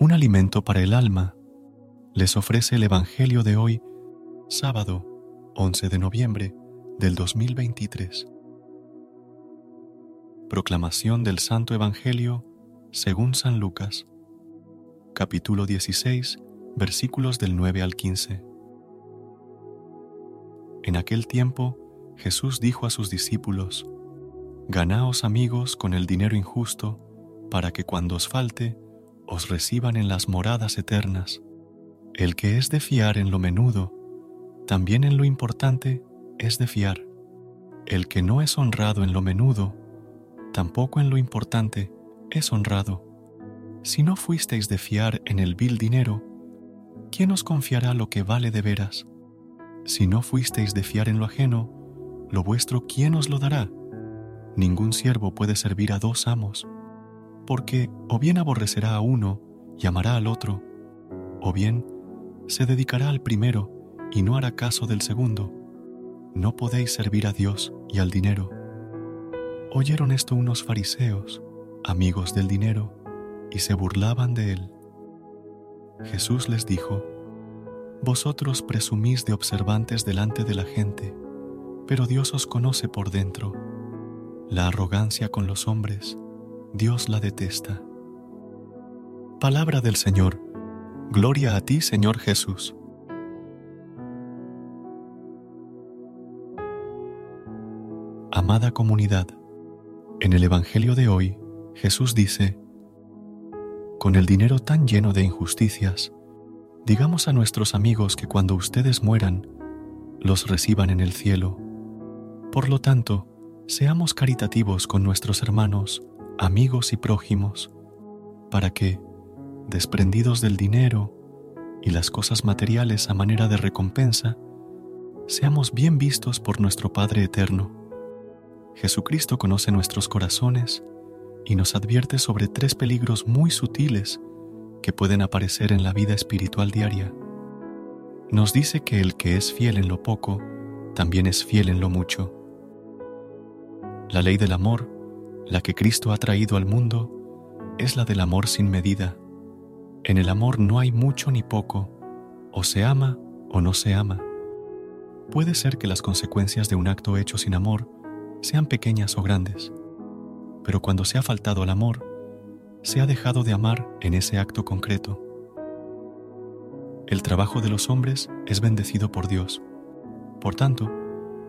Un alimento para el alma, les ofrece el Evangelio de hoy, sábado 11 de noviembre del 2023. Proclamación del Santo Evangelio según San Lucas, capítulo 16, versículos del 9 al 15. En aquel tiempo Jesús dijo a sus discípulos, Ganaos amigos con el dinero injusto, para que cuando os falte, os reciban en las moradas eternas. El que es de fiar en lo menudo, también en lo importante es de fiar. El que no es honrado en lo menudo, tampoco en lo importante es honrado. Si no fuisteis de fiar en el vil dinero, ¿quién os confiará lo que vale de veras? Si no fuisteis de fiar en lo ajeno, lo vuestro ¿quién os lo dará? Ningún siervo puede servir a dos amos porque o bien aborrecerá a uno y amará al otro, o bien se dedicará al primero y no hará caso del segundo. No podéis servir a Dios y al dinero. Oyeron esto unos fariseos, amigos del dinero, y se burlaban de él. Jesús les dijo, Vosotros presumís de observantes delante de la gente, pero Dios os conoce por dentro. La arrogancia con los hombres Dios la detesta. Palabra del Señor. Gloria a ti, Señor Jesús. Amada comunidad, en el Evangelio de hoy, Jesús dice, Con el dinero tan lleno de injusticias, digamos a nuestros amigos que cuando ustedes mueran, los reciban en el cielo. Por lo tanto, seamos caritativos con nuestros hermanos amigos y prójimos, para que, desprendidos del dinero y las cosas materiales a manera de recompensa, seamos bien vistos por nuestro Padre Eterno. Jesucristo conoce nuestros corazones y nos advierte sobre tres peligros muy sutiles que pueden aparecer en la vida espiritual diaria. Nos dice que el que es fiel en lo poco, también es fiel en lo mucho. La ley del amor la que Cristo ha traído al mundo es la del amor sin medida. En el amor no hay mucho ni poco, o se ama o no se ama. Puede ser que las consecuencias de un acto hecho sin amor sean pequeñas o grandes, pero cuando se ha faltado al amor, se ha dejado de amar en ese acto concreto. El trabajo de los hombres es bendecido por Dios. Por tanto,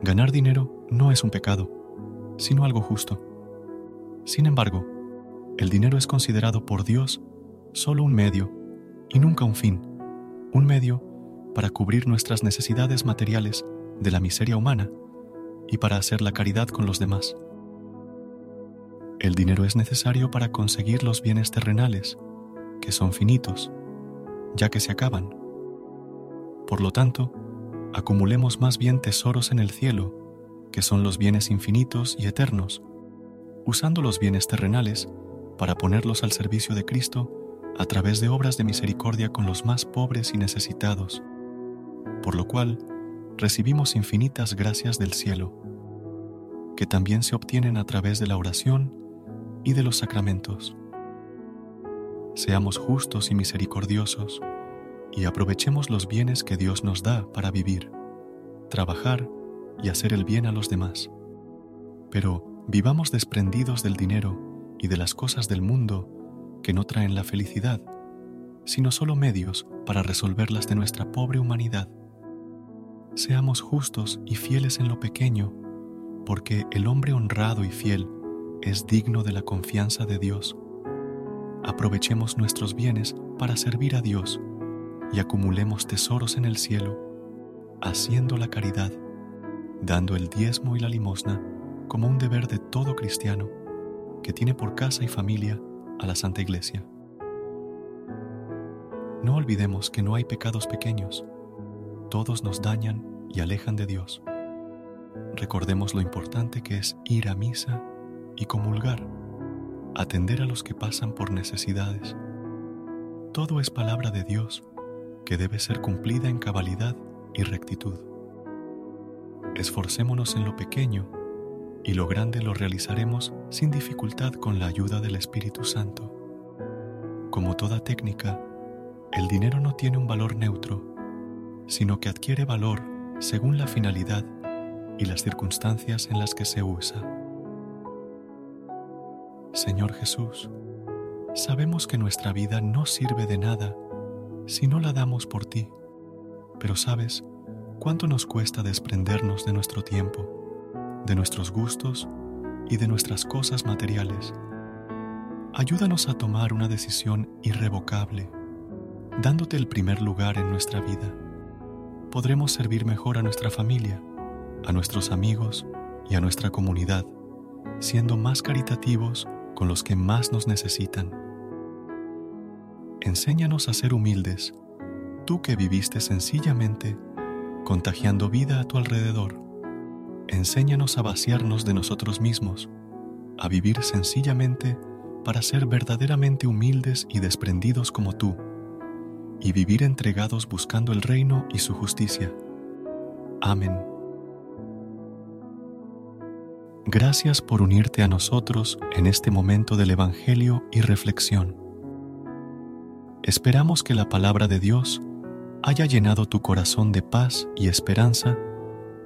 ganar dinero no es un pecado, sino algo justo. Sin embargo, el dinero es considerado por Dios solo un medio y nunca un fin, un medio para cubrir nuestras necesidades materiales de la miseria humana y para hacer la caridad con los demás. El dinero es necesario para conseguir los bienes terrenales, que son finitos, ya que se acaban. Por lo tanto, acumulemos más bien tesoros en el cielo, que son los bienes infinitos y eternos, usando los bienes terrenales para ponerlos al servicio de Cristo a través de obras de misericordia con los más pobres y necesitados, por lo cual recibimos infinitas gracias del cielo, que también se obtienen a través de la oración y de los sacramentos. Seamos justos y misericordiosos y aprovechemos los bienes que Dios nos da para vivir, trabajar y hacer el bien a los demás. Pero, Vivamos desprendidos del dinero y de las cosas del mundo que no traen la felicidad, sino solo medios para resolverlas de nuestra pobre humanidad. Seamos justos y fieles en lo pequeño, porque el hombre honrado y fiel es digno de la confianza de Dios. Aprovechemos nuestros bienes para servir a Dios y acumulemos tesoros en el cielo, haciendo la caridad, dando el diezmo y la limosna como un deber de todo cristiano que tiene por casa y familia a la Santa Iglesia. No olvidemos que no hay pecados pequeños, todos nos dañan y alejan de Dios. Recordemos lo importante que es ir a misa y comulgar, atender a los que pasan por necesidades. Todo es palabra de Dios que debe ser cumplida en cabalidad y rectitud. Esforcémonos en lo pequeño y lo grande lo realizaremos sin dificultad con la ayuda del Espíritu Santo. Como toda técnica, el dinero no tiene un valor neutro, sino que adquiere valor según la finalidad y las circunstancias en las que se usa. Señor Jesús, sabemos que nuestra vida no sirve de nada si no la damos por ti, pero sabes cuánto nos cuesta desprendernos de nuestro tiempo, de nuestros gustos y de nuestras cosas materiales. Ayúdanos a tomar una decisión irrevocable, dándote el primer lugar en nuestra vida. Podremos servir mejor a nuestra familia, a nuestros amigos y a nuestra comunidad, siendo más caritativos con los que más nos necesitan. Enséñanos a ser humildes, tú que viviste sencillamente, contagiando vida a tu alrededor. Enséñanos a vaciarnos de nosotros mismos, a vivir sencillamente para ser verdaderamente humildes y desprendidos como tú, y vivir entregados buscando el reino y su justicia. Amén. Gracias por unirte a nosotros en este momento del Evangelio y reflexión. Esperamos que la palabra de Dios haya llenado tu corazón de paz y esperanza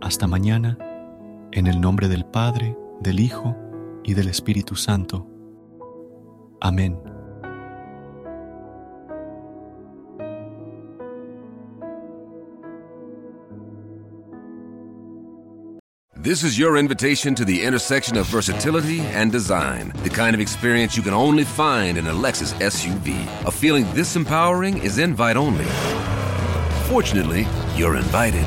Hasta mañana, en el nombre del Padre, del Hijo y del Espíritu Santo. Amén. This is your invitation to the intersection of versatility and design. The kind of experience you can only find in a Lexus SUV. A feeling this empowering is invite only. Fortunately, you're invited.